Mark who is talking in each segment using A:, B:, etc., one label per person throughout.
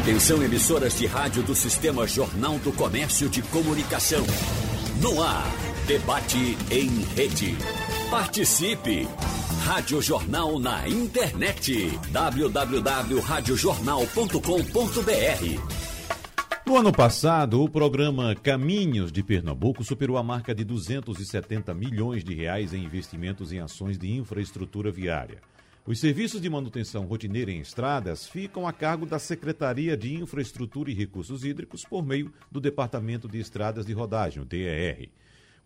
A: Atenção emissoras de rádio do Sistema Jornal do Comércio de Comunicação. No ar, debate em rede. Participe! Rádio Jornal na internet. www.radiojornal.com.br
B: no ano passado, o programa Caminhos de Pernambuco superou a marca de 270 milhões de reais em investimentos em ações de infraestrutura viária. Os serviços de manutenção rotineira em estradas ficam a cargo da Secretaria de Infraestrutura e Recursos Hídricos por meio do Departamento de Estradas de Rodagem, o DER.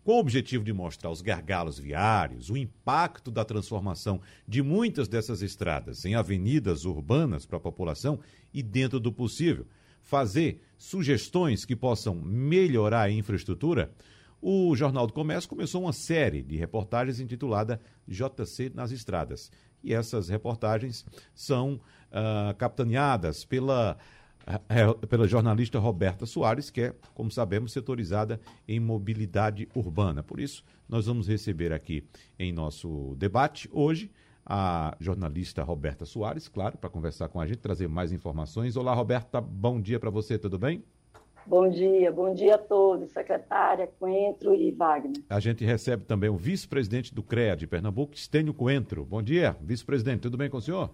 B: Com o objetivo de mostrar os gargalos viários, o impacto da transformação de muitas dessas estradas em avenidas urbanas para a população e, dentro do possível, fazer sugestões que possam melhorar a infraestrutura, o Jornal do Comércio começou uma série de reportagens intitulada JC nas Estradas. E essas reportagens são uh, capitaneadas pela, uh, pela jornalista Roberta Soares, que é, como sabemos, setorizada em mobilidade urbana. Por isso, nós vamos receber aqui em nosso debate hoje a jornalista Roberta Soares, claro, para conversar com a gente, trazer mais informações. Olá, Roberta, bom dia para você, tudo bem?
C: Bom dia, bom dia a todos, secretária Coentro e Wagner.
B: A gente recebe também o vice-presidente do CREA de Pernambuco, Estênio Coentro. Bom dia, vice-presidente, tudo bem com o senhor?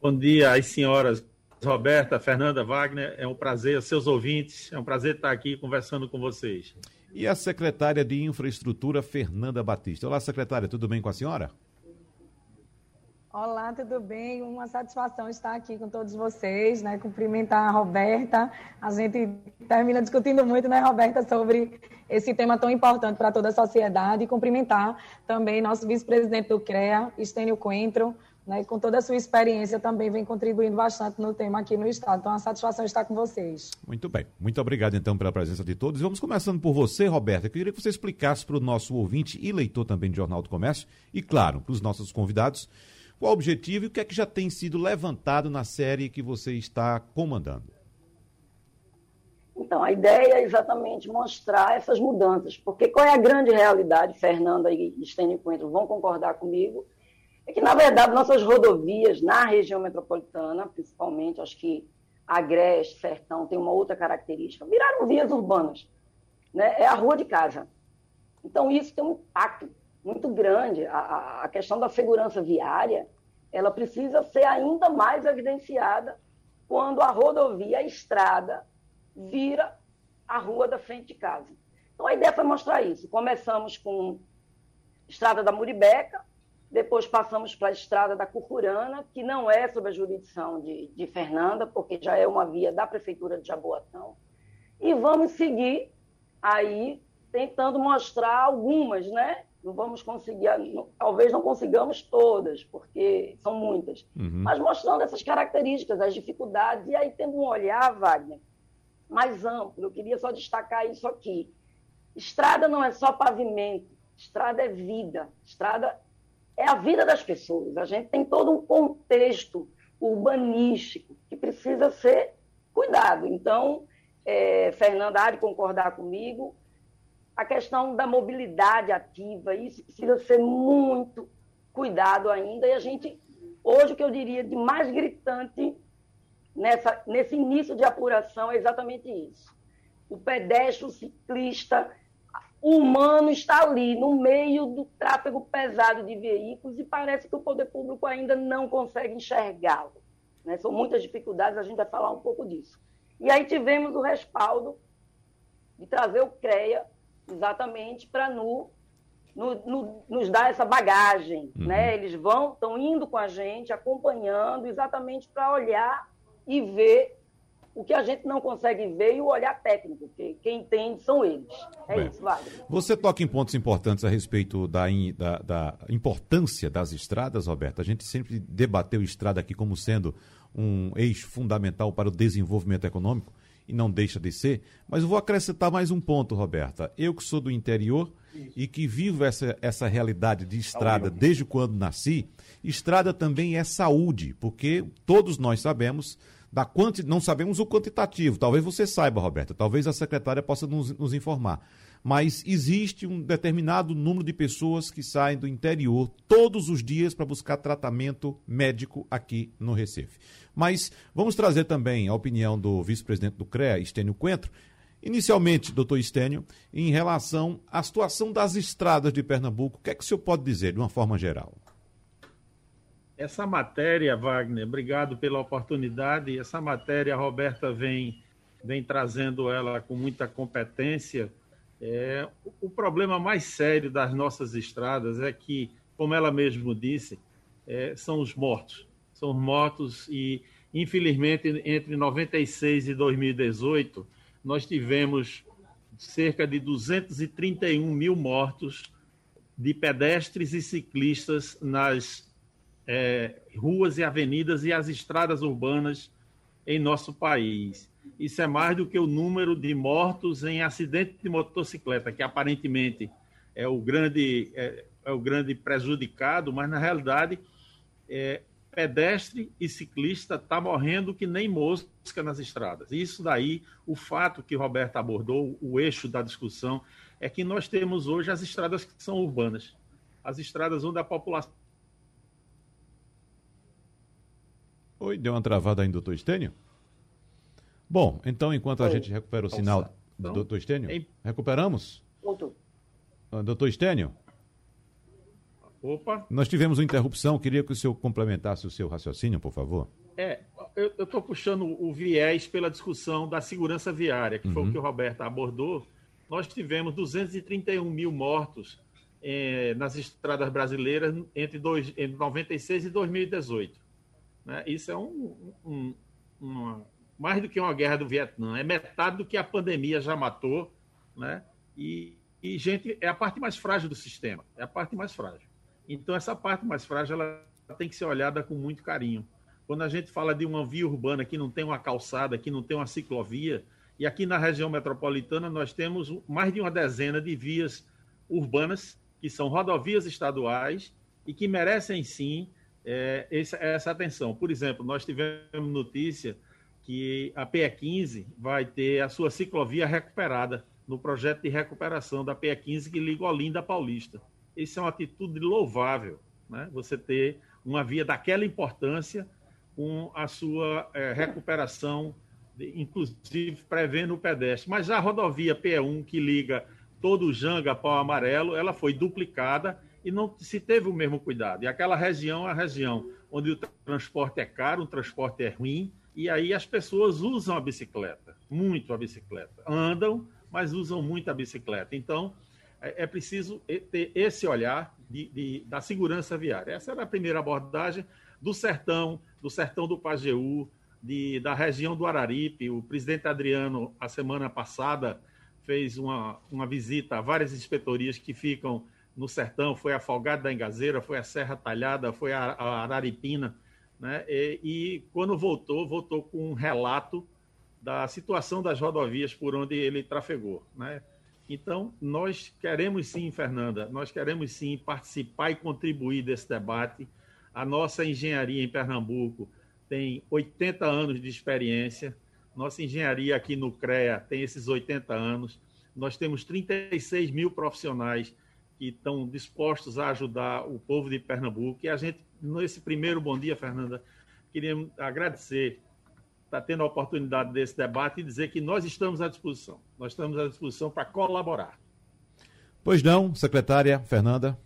D: Bom dia às senhoras Roberta, Fernanda, Wagner, é um prazer, seus ouvintes, é um prazer estar aqui conversando com vocês.
B: E a secretária de Infraestrutura, Fernanda Batista. Olá, secretária, tudo bem com a senhora?
E: Olá, tudo bem? Uma satisfação estar aqui com todos vocês, né? Cumprimentar a Roberta. A gente termina discutindo muito, né, Roberta, sobre esse tema tão importante para toda a sociedade. E cumprimentar também nosso vice-presidente do CREA, Estênio Coentro, né, com toda a sua experiência, também vem contribuindo bastante no tema aqui no Estado. Então, é uma satisfação estar com vocês.
B: Muito bem. Muito obrigado, então, pela presença de todos. Vamos começando por você, Roberta. Eu queria que você explicasse para o nosso ouvinte e leitor também do Jornal do Comércio, e, claro, para os nossos convidados, qual o objetivo e o que é que já tem sido levantado na série que você está comandando.
C: Então, a ideia é exatamente mostrar essas mudanças, porque qual é a grande realidade, Fernanda e Estênio Coentro vão concordar comigo, é que, na verdade, nossas rodovias na região metropolitana, principalmente, acho que Agreste, Sertão, tem uma outra característica, viraram vias urbanas. Né? É a rua de casa. Então, isso tem um impacto muito grande. A, a questão da segurança viária, ela precisa ser ainda mais evidenciada quando a rodovia, a estrada, vira a rua da frente de casa. Então, a ideia foi mostrar isso. Começamos com Estrada da Muribeca, depois passamos para a estrada da Curcurana, que não é sob a jurisdição de, de Fernanda, porque já é uma via da Prefeitura de Jaboatão. E vamos seguir aí tentando mostrar algumas, né? Não vamos conseguir, talvez não consigamos todas, porque são muitas, uhum. mas mostrando essas características, as dificuldades, e aí tendo um olhar, Wagner, mais amplo. Eu queria só destacar isso aqui. Estrada não é só pavimento, estrada é vida, estrada é a vida das pessoas. A gente tem todo um contexto urbanístico que precisa ser cuidado. Então, é, Fernanda há de concordar comigo, a questão da mobilidade ativa, isso precisa ser muito cuidado ainda. E a gente, hoje, o que eu diria de mais gritante nessa, nesse início de apuração é exatamente isso. O pedestre, o ciclista, o humano está ali, no meio do tráfego pesado de veículos, e parece que o poder público ainda não consegue enxergá-lo. Né? São muitas dificuldades, a gente vai falar um pouco disso. E aí tivemos o respaldo de trazer o CREA exatamente para no, no, no, nos dar essa bagagem. Uhum. Né? Eles vão, estão indo com a gente, acompanhando, exatamente para olhar e ver o que a gente não consegue ver e o olhar técnico, que quem entende são eles. É Bem, isso, Wagner.
B: Você toca em pontos importantes a respeito da, da, da, importância das estradas, Roberto. A gente sempre debateu estrada aqui como sendo um eixo fundamental para o desenvolvimento econômico, e não deixa de ser, mas eu vou acrescentar mais um ponto, Roberta. Eu que sou do interior e que vivo essa, essa realidade de estrada desde quando nasci, estrada também é saúde, porque todos nós sabemos da quanti... não sabemos o quantitativo. Talvez você saiba, Roberta, talvez a secretária possa nos, nos informar. Mas existe um determinado número de pessoas que saem do interior todos os dias para buscar tratamento médico aqui no Recife. Mas vamos trazer também a opinião do vice-presidente do CREA, Estênio Coentro. Inicialmente, doutor Estênio, em relação à situação das estradas de Pernambuco, o que é que o senhor pode dizer de uma forma geral?
D: Essa matéria, Wagner, obrigado pela oportunidade. Essa matéria, a Roberta vem, vem trazendo ela com muita competência. É, o problema mais sério das nossas estradas é que, como ela mesmo disse, é, são os mortos são mortos e, infelizmente, entre 96 e 2018, nós tivemos cerca de 231 mil mortos de pedestres e ciclistas nas é, ruas e avenidas e as estradas urbanas em nosso país. Isso é mais do que o número de mortos em acidente de motocicleta, que aparentemente é o grande, é, é o grande prejudicado, mas na realidade é, pedestre e ciclista está morrendo que nem mosca nas estradas. Isso daí, o fato que Roberto abordou, o eixo da discussão, é que nós temos hoje as estradas que são urbanas, as estradas onde a população.
B: Oi, deu uma travada aí, doutor Estênio? Bom, então, enquanto a Oi. gente recupera o sinal do então, doutor Estênio, em... recuperamos? Doutor. Ah, doutor Estênio?
D: Opa.
B: Nós tivemos uma interrupção, queria que o senhor complementasse o seu raciocínio, por favor.
D: É, eu estou puxando o viés pela discussão da segurança viária, que uhum. foi o uhum. que o Roberto abordou. Nós tivemos 231 mil mortos eh, nas estradas brasileiras entre, dois, entre 96 e 2018. Né? Isso é um, um, uma, mais do que uma guerra do Vietnã, é metade do que a pandemia já matou, né? E, e gente, é a parte mais frágil do sistema, é a parte mais frágil. Então, essa parte mais frágil ela tem que ser olhada com muito carinho. Quando a gente fala de uma via urbana que não tem uma calçada, que não tem uma ciclovia, e aqui na região metropolitana nós temos mais de uma dezena de vias urbanas, que são rodovias estaduais e que merecem sim é, essa, essa atenção. Por exemplo, nós tivemos notícia que a PE15 vai ter a sua ciclovia recuperada no projeto de recuperação da PE15 que liga Olinda a Paulista isso é uma atitude louvável, né? Você ter uma via daquela importância com a sua é, recuperação, inclusive prevendo o pedestre. Mas a rodovia P1 que liga todo o Janga Pau Amarelo, ela foi duplicada e não se teve o mesmo cuidado. E aquela região é a região onde o transporte é caro, o transporte é ruim, e aí as pessoas usam a bicicleta, muito a bicicleta. Andam, mas usam muito a bicicleta. Então, é, é preciso ter esse olhar de, de, da segurança viária. Essa era a primeira abordagem do sertão, do sertão do Pajeú, de, da região do Araripe. O presidente Adriano, a semana passada, fez uma, uma visita a várias inspetorias que ficam no sertão, foi a Folgado da Engazeira, foi a Serra Talhada, foi a, a Araripina, né? E, e, quando voltou, voltou com um relato da situação das rodovias por onde ele trafegou, né? Então, nós queremos sim, Fernanda, nós queremos sim participar e contribuir desse debate. A nossa engenharia em Pernambuco tem 80 anos de experiência. Nossa engenharia aqui no CREA tem esses 80 anos. Nós temos 36 mil profissionais que estão dispostos a ajudar o povo de Pernambuco. E a gente, nesse primeiro bom dia, Fernanda, queríamos agradecer está tendo a oportunidade desse debate e dizer que nós estamos à disposição. Nós estamos à disposição para colaborar.
B: Pois não, secretária Fernanda.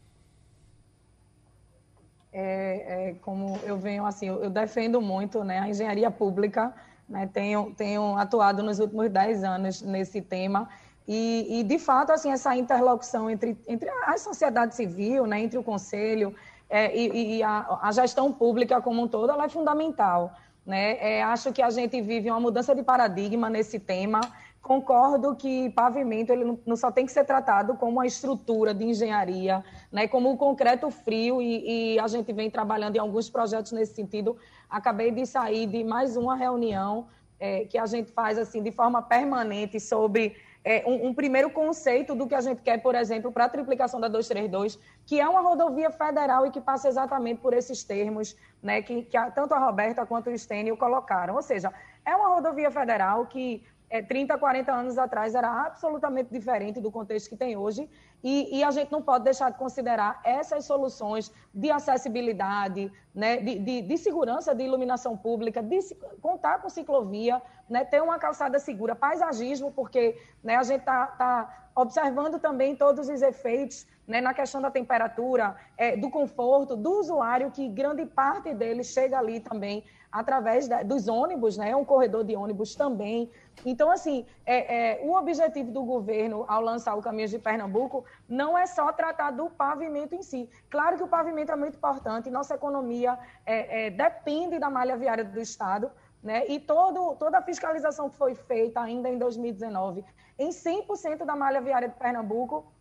E: É, é, como eu venho assim, eu, eu, defendo muito né, a engenharia pública, né, tenho, tenho atuado nos últimos dez anos nesse tema e, e, de fato, assim, essa interlocução entre, entre a sociedade civil, né, entre o conselho é, e, e a, a, gestão pública como um todo, ela é fundamental. Né? É, acho que a gente vive uma mudança de paradigma nesse tema. Concordo que pavimento ele não só tem que ser tratado como uma estrutura de engenharia, né? como o concreto frio, e, e a gente vem trabalhando em alguns projetos nesse sentido. Acabei de sair de mais uma reunião é, que a gente faz assim de forma permanente sobre é, um, um, primeiro conceito do que a gente quer, por exemplo, para a triplicação da 232, que é uma rodovia federal e que passa exatamente por esses termos né, que, que a, tanto a Roberta quanto o Stênio colocaram. Ou seja, é uma rodovia federal que é, 30, 40 anos atrás era absolutamente diferente do contexto que tem hoje, e, e, a gente não pode deixar de considerar essas soluções de acessibilidade, né, de, de, de segurança de iluminação pública, de contar com ciclovia, né, ter uma calçada segura, paisagismo, porque né, a gente está tá observando também todos os efeitos né, na questão da temperatura, é, do conforto do usuário, que grande parte dele chega ali também através da, dos ônibus, né, um corredor de ônibus também. Então, assim, é, é, o objetivo do governo ao lançar o Caminhos de Pernambuco não é só tratar do pavimento em si. Claro que o pavimento é muito importante, nossa economia é, é depende da malha viária do Estado, né? E todo, toda a fiscalização que foi feita ainda em 2019 em 100% da malha viária de Pernambuco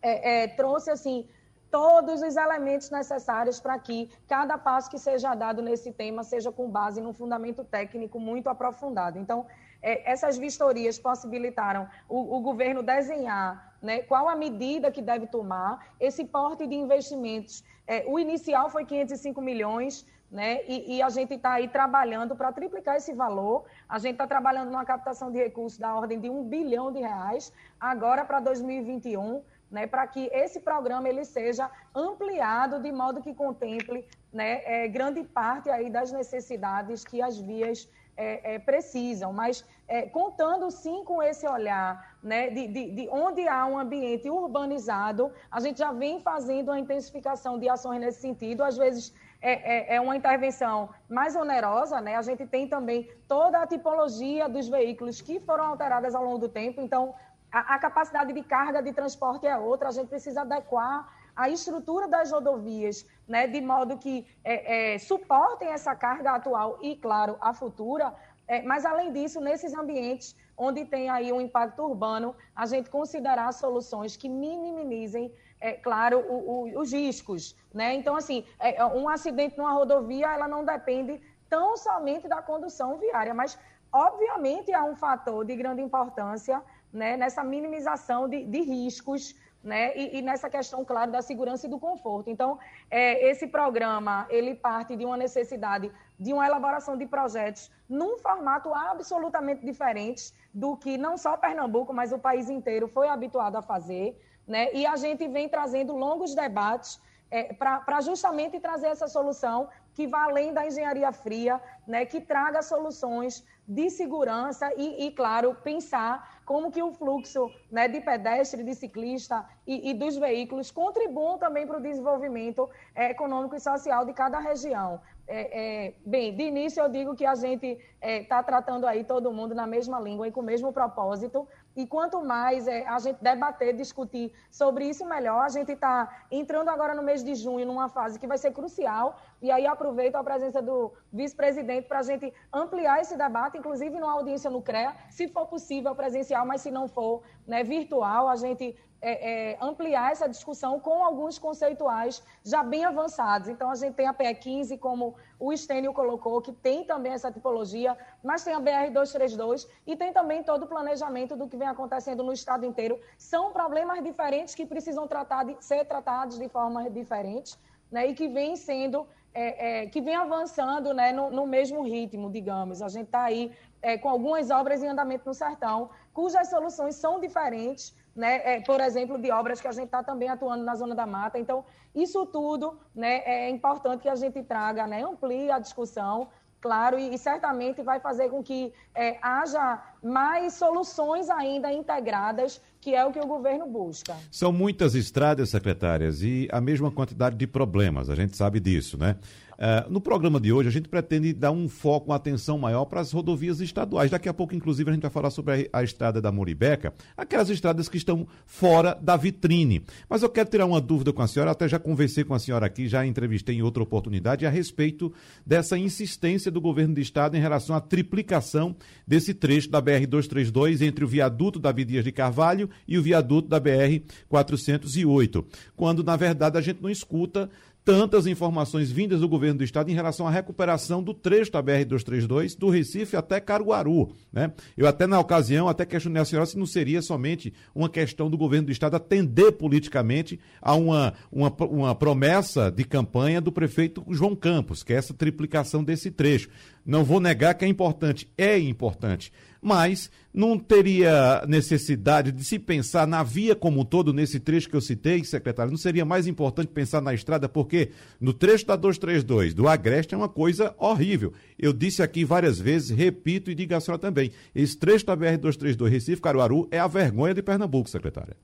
E: é, é, trouxe assim todos os elementos necessários para que cada passo que seja dado nesse tema seja com base num fundamento técnico muito aprofundado. Então, é, essas vistorias possibilitaram o, o governo desenhar né, qual a medida que deve tomar, esse porte de investimentos. É, o inicial foi 505 milhões, né, e, e a gente está aí trabalhando para triplicar esse valor. A gente está trabalhando numa captação de recursos da ordem de um bilhão de reais, agora para 2021 né, para que esse programa ele seja ampliado de modo que contemple né, é, grande parte aí das necessidades que as vias é, é, precisam, mas é, contando sim com esse olhar né, de, de, de, onde há um ambiente urbanizado, a gente já vem fazendo a intensificação de ações nesse sentido, às vezes é, é, é, uma intervenção mais onerosa, né? A gente tem também toda a tipologia dos veículos que foram alteradas ao longo do tempo, então a, a capacidade de carga de transporte é outra, a gente precisa adequar a estrutura das rodovias, né, de modo que é, é, suportem essa carga atual e, claro, a futura. É, mas, além disso, nesses ambientes onde tem aí um impacto urbano, a gente considerar soluções que minimizem, é, claro, o, o, os riscos. Né? Então, assim, é, um acidente numa rodovia, ela não depende tão somente da condução viária, mas, obviamente, há um fator de grande importância né, nessa minimização de, de riscos né, e, e, nessa questão, claro, da segurança e do conforto. Então, é, esse programa, ele parte de uma necessidade de uma elaboração de projetos num formato absolutamente diferente do que não só Pernambuco, mas o país inteiro foi habituado a fazer, né, e a gente vem trazendo longos debates é, para justamente trazer essa solução que vá além da engenharia fria, né, que traga soluções de segurança e, e, claro, pensar como que o fluxo né, de pedestre, de ciclista e, e dos veículos contribuam também para o desenvolvimento é, econômico e social de cada região. É, é, bem, de início eu digo que a gente está é, tratando aí todo mundo na mesma língua e com o mesmo propósito, e quanto mais é, a gente debater, discutir sobre isso, melhor. A gente está entrando agora no mês de junho, numa fase que vai ser crucial, e aí aproveito a presença do vice-presidente para a gente ampliar esse debate, inclusive numa audiência no CREA, se for possível presencial, mas se não for né, virtual, a gente é, é, ampliar essa discussão com alguns conceituais já bem avançados. Então, a gente tem a PE 15, como o Estênio colocou, que tem também essa tipologia, mas tem a BR-232 e tem também todo o planejamento do que vem acontecendo no estado inteiro. São problemas diferentes que precisam tratar de, ser tratados de forma diferente né, e que vem sendo é, é, que vem avançando né, no, no, mesmo ritmo, digamos. A gente está aí é, com algumas obras em andamento no sertão, cujas soluções são diferentes, né, é, por exemplo, de obras que a gente está também atuando na Zona da Mata. Então, isso tudo né, é importante que a gente traga, né, amplie a discussão, claro, e, e certamente vai fazer com que é, haja mais soluções ainda integradas, que é o que o governo busca.
B: São muitas estradas, secretárias, e a mesma quantidade de problemas, a gente sabe disso, né? Uh, no programa de hoje, a gente pretende dar um foco, uma atenção maior para as rodovias estaduais. Daqui a pouco, inclusive, a gente vai falar sobre a, a, estrada da Moribeca, aquelas estradas que estão fora da vitrine. Mas eu quero tirar uma dúvida com a senhora, até já conversei com a senhora aqui, já entrevistei em outra oportunidade, a respeito dessa insistência do governo do estado em relação à triplicação desse trecho da BR-232 entre o viaduto da Dias de Carvalho e o viaduto da BR-408. Quando, na verdade, a gente não escuta tantas informações vindas do governo do estado em relação à recuperação do trecho da BR-232 do Recife até Caruaru. Né? Eu até na ocasião até questionei a senhora se não seria somente uma questão do governo do estado atender politicamente a uma, uma, uma promessa de campanha do prefeito João Campos, que é essa triplicação desse trecho. Não vou negar que é importante, é importante, mas não teria necessidade de se pensar na via como um todo, nesse trecho que eu citei, secretário? Não seria mais importante pensar na estrada, porque no trecho da 232, do Agreste, é uma coisa horrível. Eu disse aqui várias vezes, repito e diga a senhora também: esse trecho da BR-232 Recife-Caruaru é a vergonha de Pernambuco, secretária.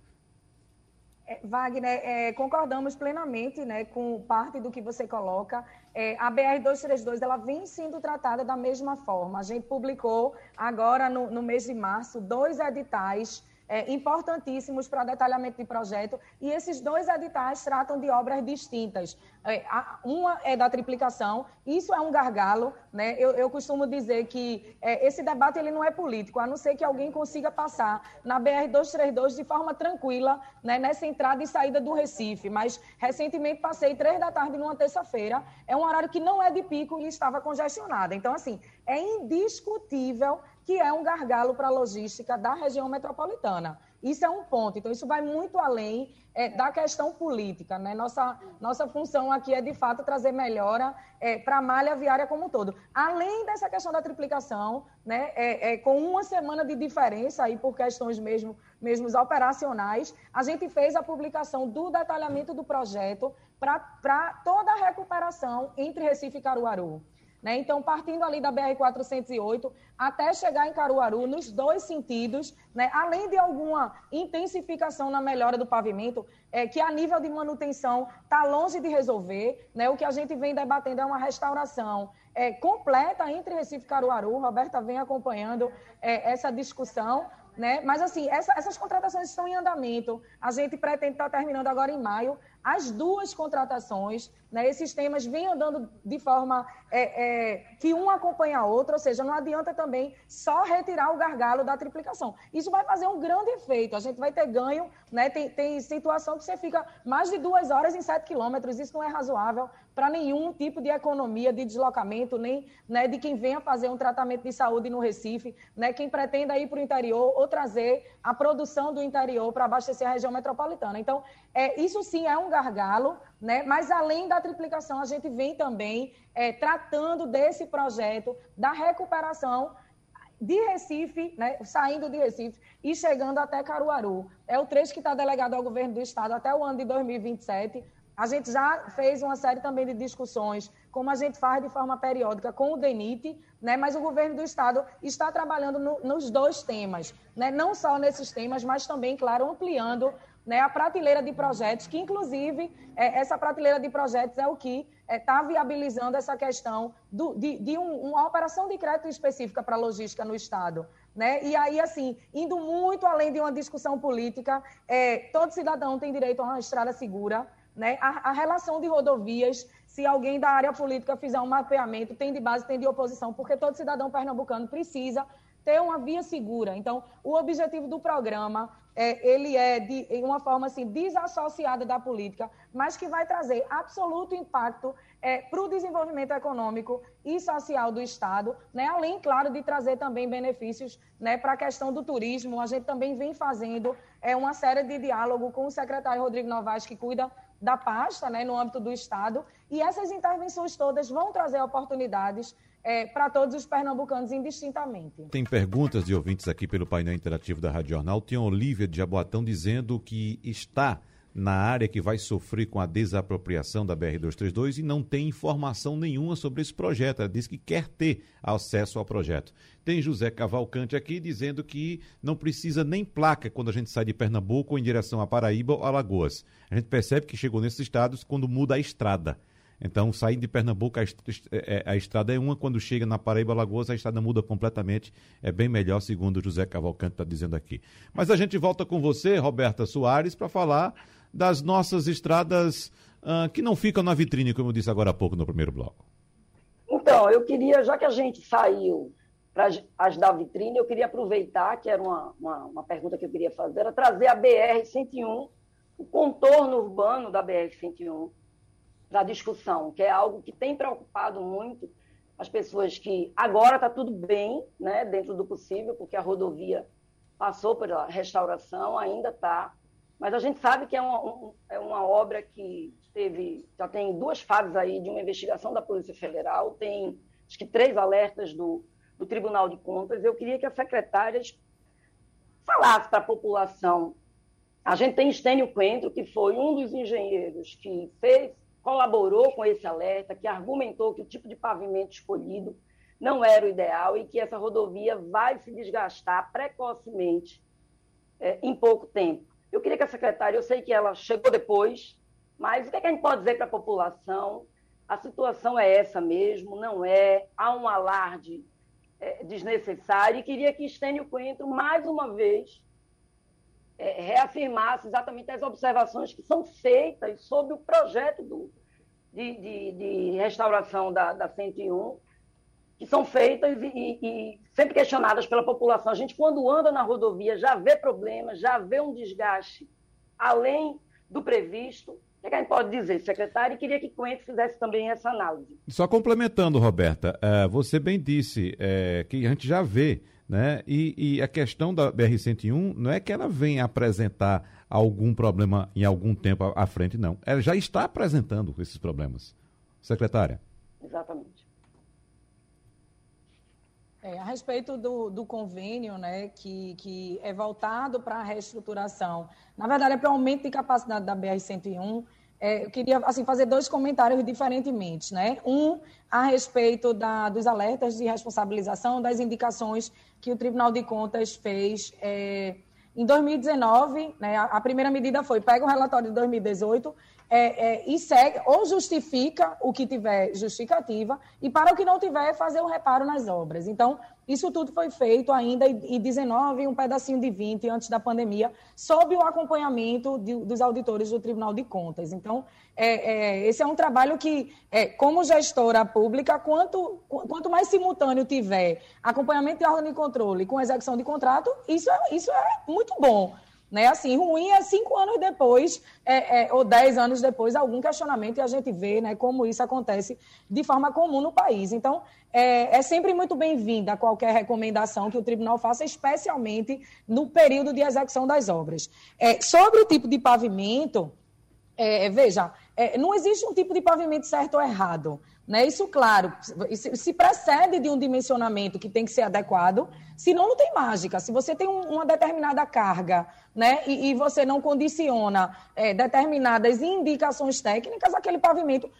E: É, Wagner, é, concordamos plenamente né, com parte do que você coloca. É, a BR-232 ela vem sendo tratada da mesma forma. A gente publicou agora no, no mês de março dois editais é, importantíssimos para detalhamento de projeto, e esses dois editais tratam de obras distintas. É, uma é da triplicação, isso é um gargalo, né? Eu, eu costumo dizer que é, esse debate ele não é político, a não ser que alguém consiga passar na BR-232 de forma tranquila, né, nessa entrada e saída do Recife. Mas, recentemente, passei três da tarde numa terça-feira, é um horário que não é de pico e estava congestionada. Então, assim, é indiscutível que é um gargalo para a logística da região metropolitana. Isso é um ponto. Então, isso vai muito além é, da questão política. Né? Nossa, nossa função aqui é, de fato, trazer melhora é, para a malha viária como um todo. Além dessa questão da triplicação, né, é, é com uma semana de diferença aí por questões mesmo, mesmo operacionais, a gente fez a publicação do detalhamento do projeto para toda a recuperação entre Recife e Caruaru. Né? Então, partindo ali da BR-408 até chegar em Caruaru, nos dois sentidos, né? além de alguma intensificação na melhora do pavimento, é, que a nível de manutenção está longe de resolver, né? o que a gente vem debatendo é uma restauração é, completa entre Recife e Caruaru. Roberta vem acompanhando é, essa discussão. Né? Mas, assim, essa, essas contratações estão em andamento. A gente pretende estar terminando agora em maio as duas contratações, né, esses temas vêm andando de forma é, é, que um acompanha a outra, ou seja, não adianta também só retirar o gargalo da triplicação. Isso vai fazer um grande efeito, a gente vai ter ganho, né, tem, tem situação que você fica mais de duas horas em sete quilômetros, isso não é razoável para nenhum tipo de economia de deslocamento, nem né, de quem venha fazer um tratamento de saúde no Recife, né, quem pretenda ir para o interior ou trazer a produção do interior para abastecer a região metropolitana. Então, é, isso sim é um gargalo, né? mas além da triplicação, a gente vem também é, tratando desse projeto da recuperação de Recife, né, saindo de Recife e chegando até Caruaru. É o trecho que está delegado ao governo do estado até o ano de 2027. A gente já fez uma série também de discussões, como a gente faz de forma periódica com o DENIT, né, mas o governo do estado está trabalhando no, nos dois temas, né, não só nesses temas, mas também, claro, ampliando né, a prateleira de projetos, que inclusive é, essa prateleira de projetos é o que está é, tá viabilizando essa questão do, de, de um, uma operação de crédito específica para logística no Estado. Né? E aí, assim, indo muito além de uma discussão política, é, todo cidadão tem direito a uma estrada segura. Né? A, a relação de rodovias, se alguém da área política fizer um mapeamento, tem de base, tem de oposição, porque todo cidadão pernambucano precisa ter uma via segura. Então, o objetivo do programa é, ele é de uma forma assim desassociada da política, mas que vai trazer absoluto impacto é, para o desenvolvimento econômico e social do Estado, né? além, claro, de trazer também benefícios né, para a questão do turismo. A gente também vem fazendo é, uma série de diálogo com o secretário Rodrigo Novaes, que cuida da pasta né, no âmbito do Estado, e essas intervenções todas vão trazer oportunidades é, para todos os pernambucanos indistintamente.
B: Tem perguntas de ouvintes aqui pelo painel interativo da Rádio Jornal. Tem Olívia de Jaboatão dizendo que está na área que vai sofrer com a desapropriação da BR-232 e não tem informação nenhuma sobre esse projeto. Ela diz que quer ter acesso ao projeto. Tem José Cavalcante aqui dizendo que não precisa nem placa quando a gente sai de Pernambuco em direção a Paraíba ou Alagoas. A gente percebe que chegou nesses estados quando muda a estrada. Então, saindo de Pernambuco, a, é, a, estrada é uma, quando chega na Paraíba Lagoas, a estrada muda completamente. É bem melhor, segundo José Cavalcante está dizendo aqui. Mas a gente volta com você, Roberta Soares, para falar das nossas estradas uh, que não ficam na vitrine, como eu disse agora há pouco no primeiro bloco.
C: Então, eu queria, já que a gente saiu para as da vitrine, eu queria aproveitar, que era uma, uma, uma pergunta que eu queria fazer, era trazer a BR-101, o contorno urbano da BR-101, para discussão, que é algo que tem preocupado muito as pessoas que agora está tudo bem, né, dentro do possível, porque a rodovia passou pela restauração, ainda está, mas a gente sabe que é uma, um, é uma obra que teve, já tem duas fases aí de uma investigação da Polícia Federal, tem acho que três alertas do, do Tribunal de Contas. Eu queria que a secretária falasse para a população. A gente tem Estênio Coentro, que foi um dos engenheiros que fez, colaborou com esse alerta, que argumentou que o tipo de pavimento escolhido não era o ideal e que essa rodovia vai se desgastar precocemente é, em pouco tempo. Eu queria que a secretária, eu sei que ela chegou depois, mas o que, é que a gente pode dizer para a população? A situação é essa mesmo, não é? Há um alarde é, desnecessário e queria que Estênio Coentro, mais uma vez, é, reafirmasse exatamente as observações que são feitas sobre o projeto do, de, de, de restauração da, da 101, que são feitas e, e, sempre questionadas pela população. A gente, quando anda na rodovia, já vê problemas, já vê um desgaste além do previsto. O que a gente pode dizer, secretário? E queria que Coentro fizesse também essa análise.
B: Só complementando, Roberta, é, você bem disse é, que a gente já vê, né? E, e a questão da BR-101 não é que ela venha apresentar algum problema em algum tempo à frente, não. Ela já está apresentando esses problemas. Secretária.
C: Exatamente.
E: É, a respeito do, do convênio, né, que, que é voltado para a reestruturação, na verdade é para o aumento de capacidade da BR-101, é, eu queria assim, fazer dois comentários diferentemente. Né? Um, a respeito da, dos alertas de responsabilização, das indicações que o Tribunal de Contas fez é, em 2019. Né, a, a primeira medida foi, pega o relatório de 2018 é, é, e segue, ou justifica o que tiver justificativa, e para o que não tiver, fazer o reparo nas obras. Então, isso tudo foi feito ainda em 19 um pedacinho de 20 antes da pandemia, sob o acompanhamento de, dos auditores do Tribunal de Contas. Então, é, é, esse é um trabalho que, é, como gestora pública, quanto, quanto mais simultâneo tiver acompanhamento de órgão de controle com execução de contrato, isso é, isso é muito bom. Né? Assim, ruim é cinco anos depois, é, é, ou dez anos depois, algum questionamento e a gente vê né, como isso acontece de forma comum no país. Então, é, é sempre muito bem-vinda qualquer recomendação que o tribunal faça, especialmente no período de execução das obras. É, sobre o tipo de pavimento, é, veja, é, não existe um tipo de pavimento certo ou errado. Né? Isso, claro, se precede de um dimensionamento que tem que ser adequado, senão não tem mágica. Se você tem um, uma determinada carga né, e, e você não condiciona é, determinadas indicações técnicas, aquele pavimento,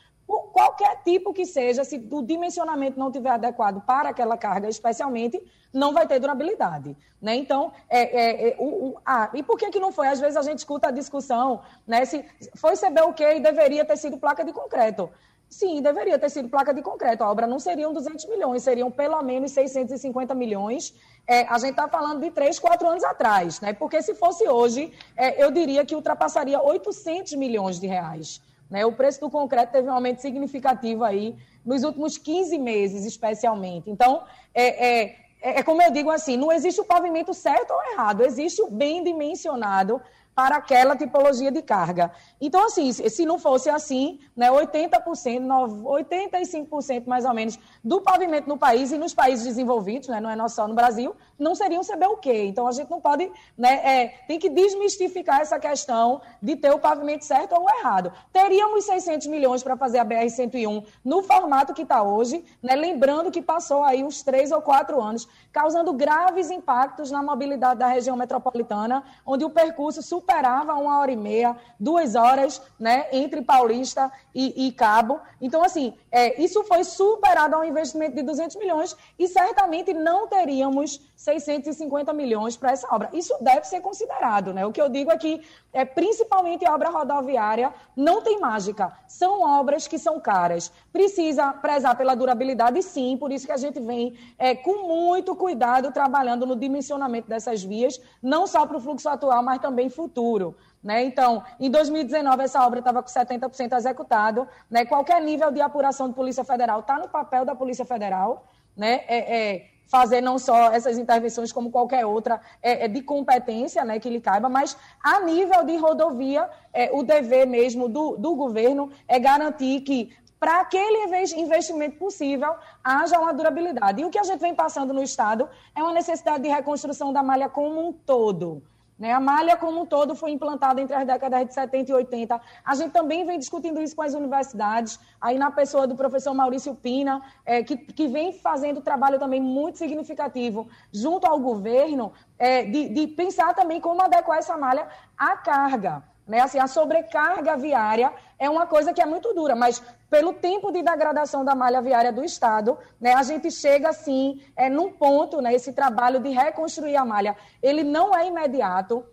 E: qualquer tipo que seja, se o dimensionamento não estiver adequado para aquela carga, especialmente, não vai ter durabilidade. Né? Então, é, é, é, o, o, ah, e por que, que não foi? Às vezes a gente escuta a discussão, né, se foi CBUQ e deveria ter sido placa de concreto. Sim, deveria ter sido placa de concreto. A obra não seriam 200 milhões, seriam pelo menos 650 milhões. É, a gente está falando de três, quatro anos atrás, né? Porque se fosse hoje, é, eu diria que ultrapassaria 800 milhões de reais. Né? O preço do concreto teve um aumento significativo aí nos últimos 15 meses, especialmente. Então, é, é, é como eu digo assim, não existe o pavimento certo ou errado, existe o bem dimensionado para aquela tipologia de carga. Então, assim, se não fosse assim, né, 80%, 85% mais ou menos do pavimento no país e nos países desenvolvidos, né, não é só no Brasil, não seriam CBUQ. Então, a gente não pode, né, é, tem que desmistificar essa questão de ter o pavimento certo ou errado. Teríamos 600 milhões para fazer a BR-101 no formato que está hoje, né, lembrando que passou aí uns três ou quatro anos, causando graves impactos na mobilidade da região metropolitana, onde o percurso superava uma hora e meia, duas horas, né, entre Paulista e, e Cabo. Então, assim, é, isso foi superado a um investimento de 200 milhões e certamente não teríamos 650 milhões para essa obra. Isso deve ser considerado, né? O que eu digo é que, é, principalmente a obra rodoviária, não tem mágica. São obras que são caras. Precisa prezar pela durabilidade, sim, por isso que a gente vem é, com muito cuidado trabalhando no dimensionamento dessas vias, não só para o fluxo atual, mas também futuro. Né? Então, em 2019, essa obra estava com 70% executado. Né? Qualquer nível de apuração de Polícia Federal está no papel da Polícia Federal. Né? É, é, fazer não só essas intervenções como qualquer outra é, é de competência né, que lhe caiba, mas a nível de rodovia, é, o dever mesmo do, do governo é garantir que para aquele investimento possível haja uma durabilidade. E o que a gente vem passando no Estado é uma necessidade de reconstrução da malha como um todo. Né? A malha, como um todo, foi implantada entre as décadas de 70 e 80. A gente também vem discutindo isso com as universidades, aí na pessoa do professor Maurício Pina, é, que, que vem fazendo trabalho também muito significativo junto ao governo, é, de, de pensar também como adequar essa malha à carga. Né? Assim, a sobrecarga viária é uma coisa que é muito dura, mas pelo tempo de degradação da malha viária do Estado, né, a gente chega, assim, é, num ponto, né, esse trabalho de reconstruir a malha, ele não é imediato.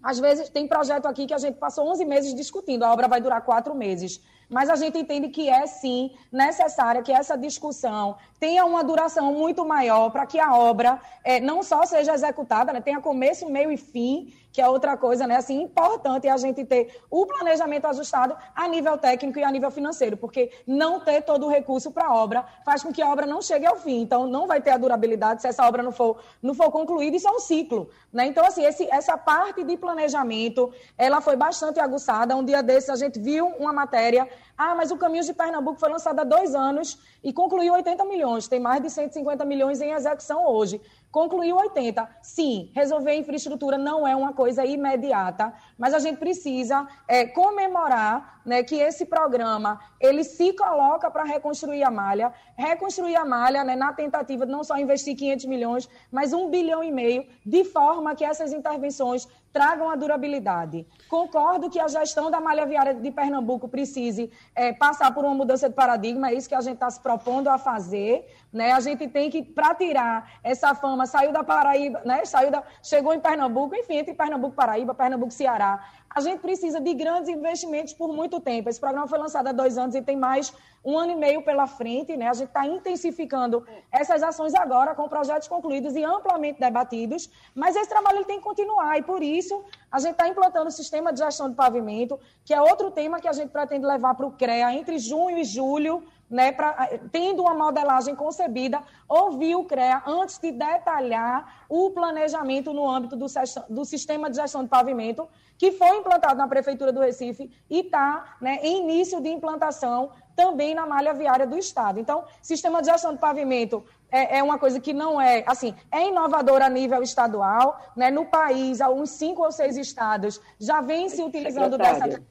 E: Às vezes, tem projeto aqui que a gente passou 11 meses discutindo, a obra vai durar quatro meses. Mas a gente entende que é, sim, necessária que essa discussão tenha uma duração muito maior para que a obra é, não só seja executada, né, tenha começo, meio e fim, que é outra coisa, né? Assim, importante a gente ter o planejamento ajustado a nível técnico e a nível financeiro, porque não ter todo o recurso para a obra faz com que a obra não chegue ao fim. Então, não vai ter a durabilidade se essa obra não for, não for concluída. Isso é um ciclo, né? Então, assim, esse, essa parte de planejamento, ela foi bastante aguçada. Um dia desses, a gente viu uma matéria ah, mas o Caminhos de Pernambuco foi lançado há dois anos e concluiu 80 milhões. Tem mais de 150 milhões em execução hoje. Concluiu 80. Sim, resolver infraestrutura não é uma coisa imediata, mas a gente precisa é, comemorar né, que esse programa ele se coloca para reconstruir a malha, reconstruir a malha né, na tentativa de não só investir 500 milhões, mas um bilhão e meio, de forma que essas intervenções tragam a durabilidade. Concordo que a gestão da malha viária de Pernambuco precise é, passar por uma mudança de paradigma, é isso que a gente está se propondo a fazer. Né? A gente tem que, para tirar essa fama, saiu da Paraíba, né? saiu da, chegou em Pernambuco, enfim, entre Pernambuco Paraíba, Pernambuco Ceará. A gente precisa de grandes investimentos por muito tempo. Esse programa foi lançado há dois anos e tem mais um ano e meio pela frente. Né? A gente está intensificando essas ações agora com projetos concluídos e amplamente debatidos, mas esse trabalho tem que continuar e, por isso, a gente está implantando o sistema de gestão de pavimento, que é outro tema que a gente pretende levar para o CREA entre junho e julho né, pra, tendo uma modelagem concebida, ouvir o CREA antes de detalhar o planejamento no âmbito do, do sistema de gestão de pavimento, que foi implantado na Prefeitura do Recife e está né, em início de implantação também na malha viária do Estado. Então, sistema de gestão de pavimento é, é, uma coisa que não é, assim, é inovadora a nível estadual, né? No país, alguns cinco ou seis estados já vêm se utilizando dessa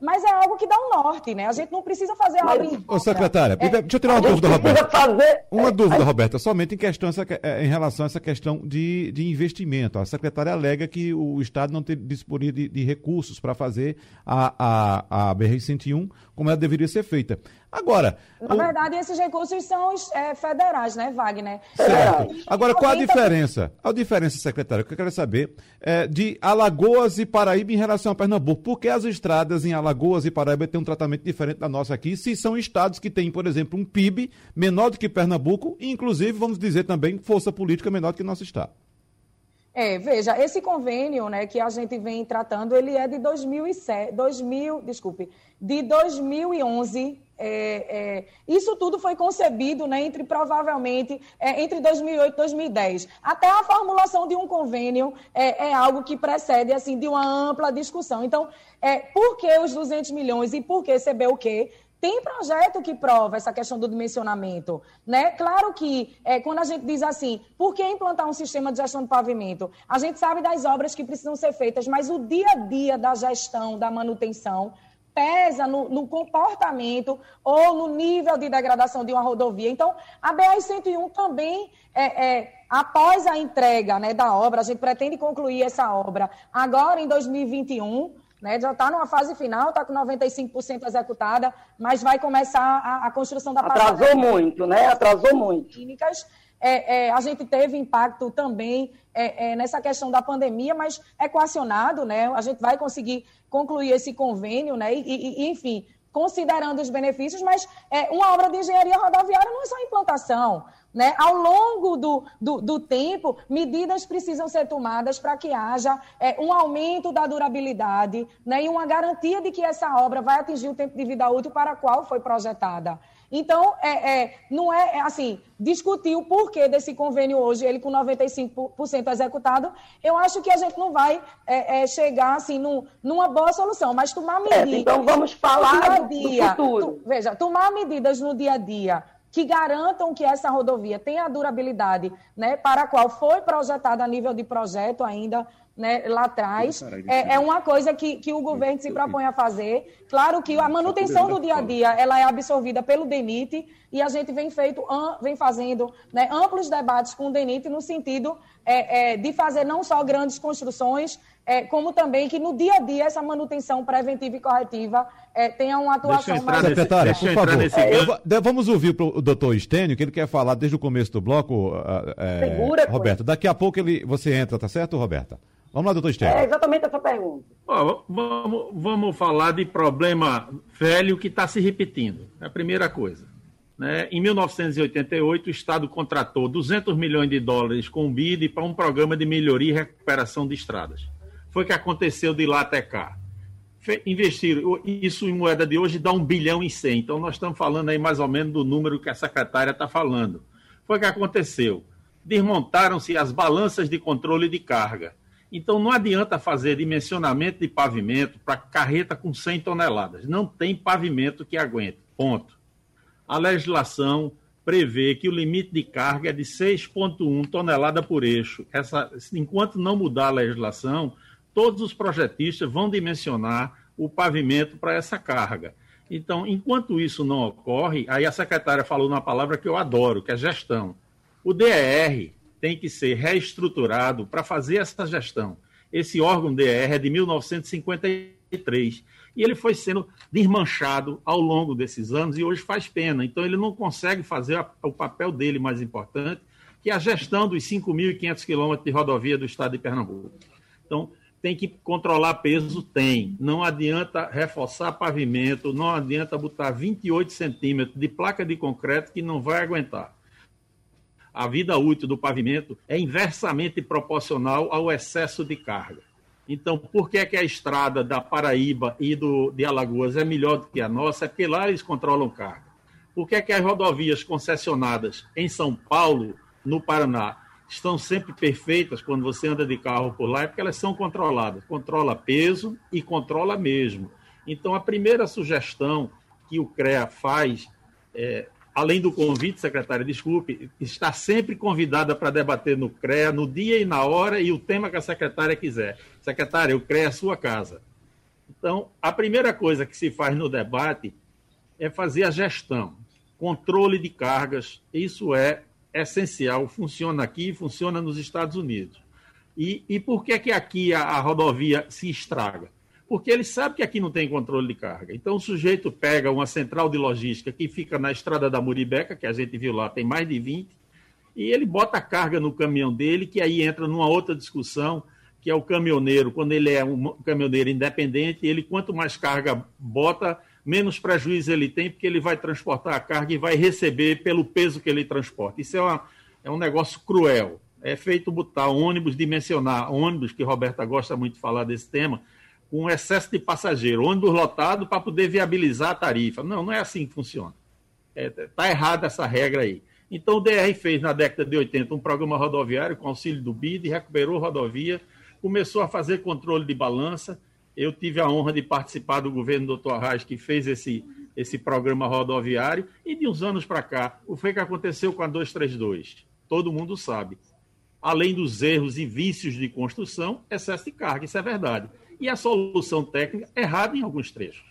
E: mas é algo que dá um norte, né? A gente não precisa fazer a obra
B: Ô, secretária, é, deixa eu tirar uma dúvida, Roberta. Fazer... Uma dúvida, Roberta, somente em, questão, é, em relação a essa questão de, de investimento. A secretária alega que o Estado não tem disponível de, de recursos para fazer a, a, a BR-101 como ela deveria ser feita. Agora.
E: Na o... verdade, esses recursos são é, federais, né, Wagner?
B: Certo. Agora, qual a diferença? A diferença, secretário, que eu quero saber é, de Alagoas e Paraíba em relação a Pernambuco. Por que as estradas em Alagoas e Paraíba têm um tratamento diferente da nossa aqui, se são estados que têm, por exemplo, um PIB menor do que Pernambuco, e inclusive, vamos dizer também, força política menor do que nosso estado?
E: É, veja, esse convênio, né, que a gente vem tratando, ele é de 2007, 2000, desculpe, de 2011 é, é, isso tudo foi concebido né, entre provavelmente é, entre 2008 e 2010. Até a formulação de um convênio é, é, algo que precede assim de uma ampla discussão. Então, é, por que os 200 milhões e por que CBUQ? Tem projeto que prova essa questão do dimensionamento, né? Claro que é, quando a gente diz assim, por que implantar um sistema de gestão de pavimento? A gente sabe das obras que precisam ser feitas, mas o dia a dia da gestão, da manutenção, pesa no, no, comportamento ou no nível de degradação de uma rodovia. Então, a BR-101 também, é, é, após a entrega né, da obra, a gente pretende concluir essa obra agora em 2021, né, já está numa fase final, está com 95% executada, mas vai começar a, a construção da
C: Atrasou muito, né? Atrasou muito.
E: É, é, a gente teve impacto também é, é, nessa questão da pandemia, mas equacionado, né? A gente vai conseguir concluir esse convênio, né? E, e enfim, considerando os benefícios, mas é, uma obra de engenharia rodoviária não é só implantação. Né? Ao longo do, do, do tempo, medidas precisam ser tomadas para que haja é, um aumento da durabilidade né? e uma garantia de que essa obra vai atingir o tempo de vida útil para a qual foi projetada. Então, é, é, não é, é assim, discutir o porquê desse convênio hoje, ele com 95% executado, eu acho que a gente não vai é, é, chegar assim num, numa boa solução, mas tomar medidas.
C: então vamos falar do, dia, do futuro.
E: Tu, veja, tomar medidas no dia a dia que garantam que essa rodovia tenha a durabilidade né, para a qual foi projetada a nível de projeto ainda né, lá atrás. É, é, uma coisa que, que o governo se propõe a fazer. Claro que a manutenção do dia a dia ela é absorvida pelo DENIT e a gente vem, feito, vem fazendo né, amplos debates com o DENIT no sentido é, é, de fazer não só grandes construções, é, como também que no dia a dia essa manutenção preventiva e corretiva é, tenha uma atuação mais...
B: Nesse, Secretária, por favor, é, vamos ouvir o doutor Estênio, que ele quer falar desde o começo do bloco, é, Segura, Roberto. Daqui a pouco ele, você entra, tá certo, Roberta? Vamos lá, doutor Estênio.
C: É exatamente essa pergunta.
D: Oh, vamos, vamos falar de problema velho que está se repetindo. É a primeira coisa. Né? Em 1988, o Estado contratou 200 milhões de dólares com o BID para um programa de melhoria e recuperação de estradas foi que aconteceu de lá até cá? Investiram isso em moeda de hoje dá um bilhão e cem. Então, nós estamos falando aí mais ou menos do número que a secretária está falando. Foi que aconteceu. Desmontaram-se as balanças de controle de carga. Então, não adianta fazer dimensionamento de pavimento para carreta com 100 toneladas. Não tem pavimento que aguente. Ponto. A legislação prevê que o limite de carga é de 6,1 tonelada por eixo. Essa, enquanto não mudar a legislação, todos os projetistas vão dimensionar o pavimento para essa carga. Então, enquanto isso não ocorre, aí a secretária falou uma palavra que eu adoro, que é gestão. O DER tem que ser reestruturado para fazer essa gestão. Esse órgão DER é de 1953 e ele foi sendo desmanchado ao longo desses anos e hoje faz pena. Então, ele não consegue fazer o papel dele mais importante, que é a gestão dos 5.500 quilômetros de rodovia do estado de Pernambuco. Então, tem que controlar peso? Tem. Não adianta reforçar pavimento, não adianta botar 28 centímetros de placa de concreto que não vai aguentar. A vida útil do pavimento é inversamente proporcional ao excesso de carga. Então, por que, é que a estrada da Paraíba e do, de Alagoas é melhor do que a nossa? É porque lá eles controlam carga. Por que, é que as rodovias concessionadas em São Paulo, no Paraná, estão sempre perfeitas quando você anda de carro por lá, é porque elas são controladas. Controla peso e controla mesmo. Então, a primeira sugestão que o CREA faz, é, além do convite, secretária, desculpe, está sempre convidada para debater no CREA, no dia e na hora, e o tema que a secretária quiser. Secretária, o CREA é a sua casa. Então, a primeira coisa que se faz no debate é fazer a gestão, controle de cargas, isso é essencial, funciona aqui, funciona nos Estados Unidos. E, e por que, que aqui a, a rodovia se estraga? Porque ele sabe que aqui não tem controle de carga. Então o sujeito pega uma central de logística que fica na estrada da Muribeca, que a gente viu lá, tem mais de 20, e ele bota a carga no caminhão dele, que aí entra numa outra discussão, que é o caminhoneiro, quando ele é um caminhoneiro independente, ele quanto mais carga bota, menos prejuízo ele tem, porque ele vai transportar a carga e vai receber pelo peso que ele transporta. Isso é, uma, é um negócio cruel. É feito botar ônibus, dimensionar ônibus, que Roberta gosta muito de falar desse tema, com excesso de passageiro, ônibus lotado para poder viabilizar a tarifa. Não, não é assim que funciona. Está é, tá errada essa regra aí. Então, o DR fez, na década de 80, um programa rodoviário com auxílio do BID, recuperou rodovia, começou a fazer controle de balança, eu tive a honra de participar do governo do Dr. Arraes, que fez esse, esse programa rodoviário, e de uns anos para cá, o que aconteceu com a 232? Todo mundo sabe. Além dos erros e vícios de construção, excesso de carga, isso é verdade. E a solução técnica errada em alguns trechos,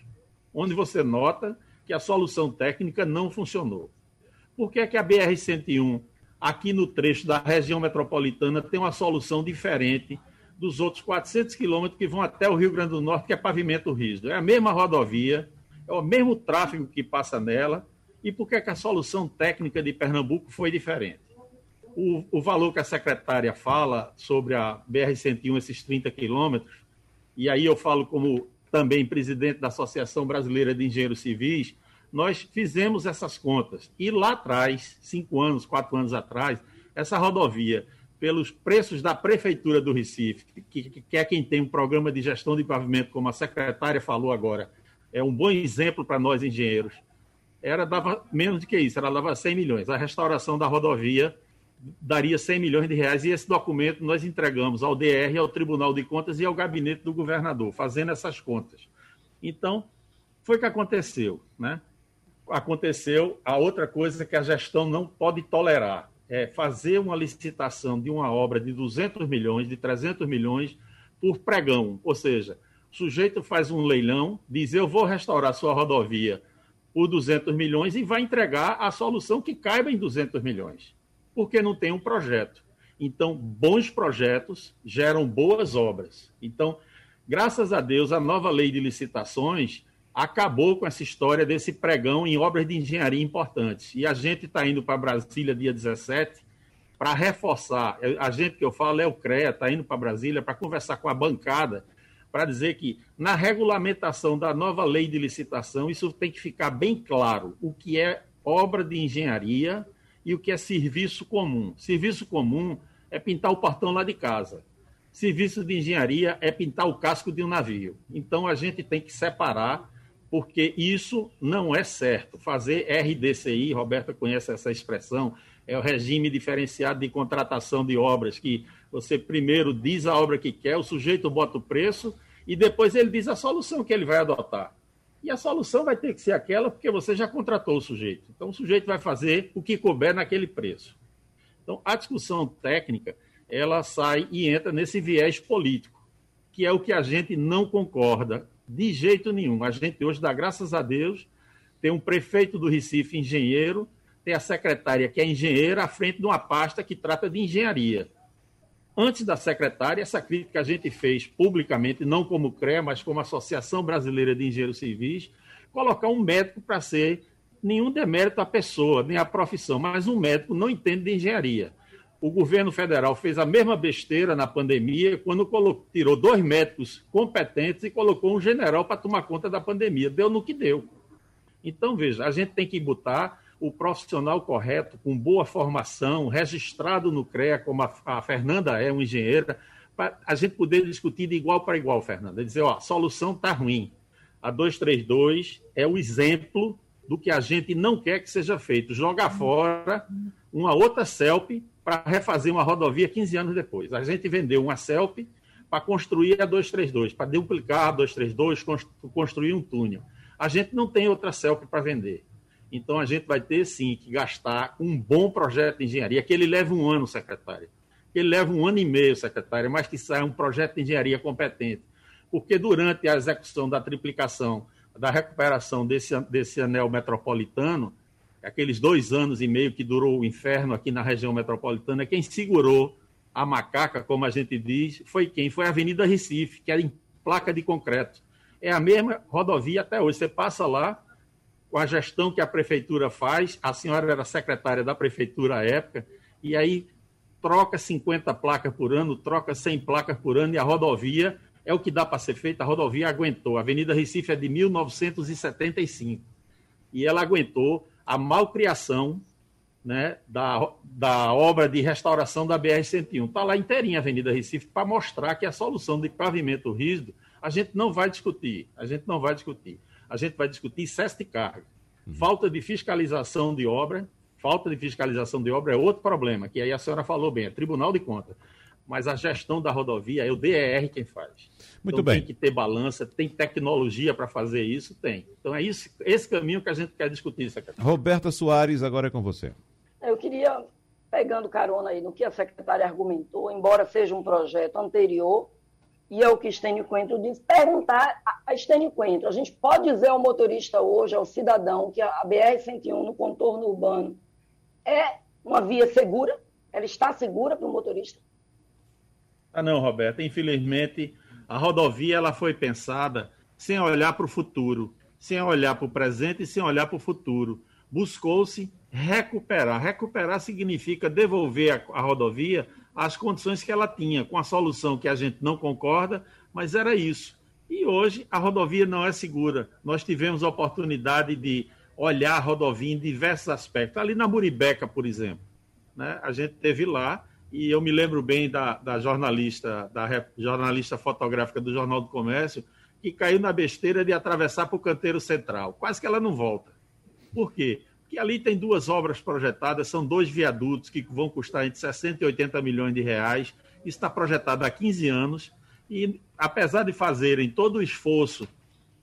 D: onde você nota que a solução técnica não funcionou. Por que, é que a BR-101, aqui no trecho da região metropolitana, tem uma solução diferente dos outros 400 quilômetros que vão até o Rio Grande do Norte, que é pavimento rígido. É a mesma rodovia, é o mesmo tráfego que passa nela. E por que, que a solução técnica de Pernambuco foi diferente? O, o valor que a secretária fala sobre a BR-101, esses 30 quilômetros, e aí eu falo como também presidente da Associação Brasileira de Engenheiros Civis, nós fizemos essas contas. E lá atrás, cinco anos, quatro anos atrás, essa rodovia pelos preços da Prefeitura do Recife, que, que, é quem tem um programa de gestão de pavimento, como a secretária falou agora, é um bom exemplo para nós engenheiros. Era dava menos do que isso, ela dava 100 milhões. A restauração da rodovia daria 100 milhões de reais e esse documento nós entregamos ao DR, ao Tribunal de Contas e ao gabinete do governador, fazendo essas contas. Então, foi o que aconteceu, né? Aconteceu a outra coisa que a gestão não pode tolerar, é, fazer uma licitação de uma obra de 200 milhões, de 300 milhões, por pregão, ou seja, o sujeito faz um leilão, diz eu vou restaurar sua rodovia por 200 milhões e vai entregar a solução que caiba em 200 milhões, porque não tem um projeto. Então, bons projetos geram boas obras. Então, graças a Deus, a nova lei de licitações acabou com essa história desse pregão em obras de engenharia importantes. E a gente está indo para Brasília dia 17 para reforçar. A gente que eu falo é o CREA, está indo para Brasília para conversar com a bancada para dizer que na regulamentação da nova lei de licitação isso tem que ficar bem claro o que é obra de engenharia e o que é serviço comum. Serviço comum é pintar o portão lá de casa. Serviço de engenharia é pintar o casco de um navio. Então a gente tem que separar porque isso não é certo. Fazer RDCI, Roberta conhece essa expressão, é o regime diferenciado de contratação de obras, que você primeiro diz a obra que quer, o sujeito bota o preço e depois ele diz a solução que ele vai adotar. E a solução vai ter que ser aquela porque você já contratou o sujeito. Então o sujeito vai fazer o que couber naquele preço. Então a discussão técnica, ela sai e entra nesse viés político, que é o que a gente não concorda de jeito nenhum. A gente hoje dá graças a Deus, tem um prefeito do Recife engenheiro, tem a secretária que é engenheira à frente de uma pasta que trata de engenharia. Antes da secretária, essa crítica a gente fez publicamente, não como CREA, mas como Associação Brasileira de Engenheiros Civis, colocar um médico para ser nenhum demérito à pessoa, nem à profissão, mas um médico não entende de engenharia o governo federal fez a mesma besteira na pandemia quando colocou, tirou dois médicos competentes e colocou um general para tomar conta da pandemia. Deu no que deu. Então, veja, a gente tem que botar o profissional correto, com boa formação, registrado no CREA, como a, a Fernanda é uma engenheira, para a gente poder discutir de igual para igual, Fernanda. Dizer, ó, a solução está ruim. A 232 é o exemplo do que a gente não quer que seja feito. Jogar fora uma outra CELP para refazer uma rodovia 15 anos depois. A gente vendeu uma CELP para construir a 232, para duplicar a 232, construir um túnel. A gente não tem outra CELP para vender. Então a gente vai ter sim que gastar um bom projeto de engenharia, que ele leva um ano, secretário. Que ele leva um ano e meio, secretário, mas que saia um projeto de engenharia competente. Porque durante a execução da triplicação, da recuperação desse, desse anel metropolitano, aqueles dois anos e meio que durou o inferno aqui na região metropolitana, quem segurou a macaca, como a gente diz, foi quem? Foi a Avenida Recife, que era em placa de concreto. É a mesma rodovia até hoje. Você passa lá, com a gestão que a prefeitura faz, a senhora era secretária da prefeitura à época, e aí troca 50 placas por ano, troca 100 placas por ano, e a rodovia é o que dá para ser feito. A rodovia aguentou. A Avenida Recife é de 1975. E ela aguentou a malcriação né, da, da obra de restauração da BR-101. Está lá inteirinha a Avenida Recife para mostrar que a solução de pavimento rígido a gente não vai discutir. A gente não vai discutir. A gente vai discutir excesso de carga. Uhum. Falta de fiscalização de obra. Falta de fiscalização de obra é outro problema, que aí a senhora falou bem, é Tribunal de Contas mas a gestão da rodovia é o DER quem faz.
B: Muito
D: então,
B: bem.
D: Tem que ter balança, tem tecnologia para fazer isso? Tem. Então é isso, esse caminho que a gente quer discutir, secretário.
B: Roberta Soares, agora é com você.
C: Eu queria, pegando carona aí no que a secretária argumentou, embora seja um projeto anterior, e é o que Estênio Coentro disse, perguntar a Estênio Coentro, a gente pode dizer ao motorista hoje, ao cidadão, que a BR-101 no contorno urbano é uma via segura? Ela está segura para o motorista?
D: Ah, não, Roberto. Infelizmente, a rodovia ela foi pensada sem olhar para o futuro, sem olhar para o presente e sem olhar para o futuro. Buscou-se recuperar. Recuperar significa devolver a, a rodovia às condições que ela tinha, com a solução que a gente não concorda, mas era isso. E hoje a rodovia não é segura. Nós tivemos a oportunidade de olhar a rodovia em diversos aspectos. Ali na Muribeca, por exemplo, né? a gente teve lá e eu me lembro bem da, da jornalista, da jornalista fotográfica do Jornal do Comércio, que caiu na besteira de atravessar para o canteiro central. Quase que ela não volta. Por quê? Porque ali tem duas obras projetadas, são dois viadutos que vão custar entre 60 e 80 milhões de reais. Isso está projetado há 15 anos. E apesar de fazerem todo o esforço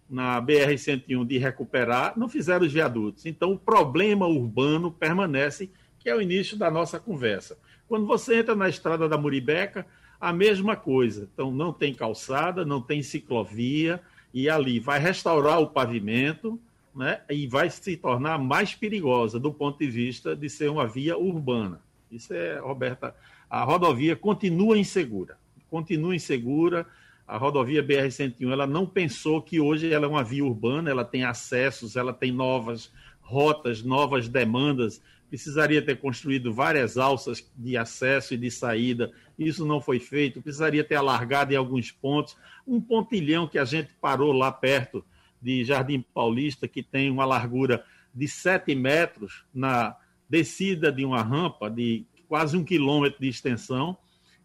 D: na BR-101 de recuperar, não fizeram os viadutos. Então, o problema urbano permanece, que é o início da nossa conversa. Quando você entra na estrada da Muribeca, a mesma coisa. Então, não tem calçada, não tem ciclovia, e ali vai restaurar o pavimento né, e vai se tornar mais perigosa do ponto de vista de ser uma via urbana. Isso é, Roberta, a rodovia continua insegura, continua insegura. A rodovia BR-101 ela não pensou que hoje ela é uma via urbana, ela tem acessos, ela tem novas rotas, novas demandas precisaria ter construído várias alças de acesso e de saída, isso não foi feito, precisaria ter alargado em alguns pontos, um pontilhão que a gente parou lá perto de Jardim Paulista, que tem uma largura de 7 metros na descida de uma rampa de quase um quilômetro de extensão,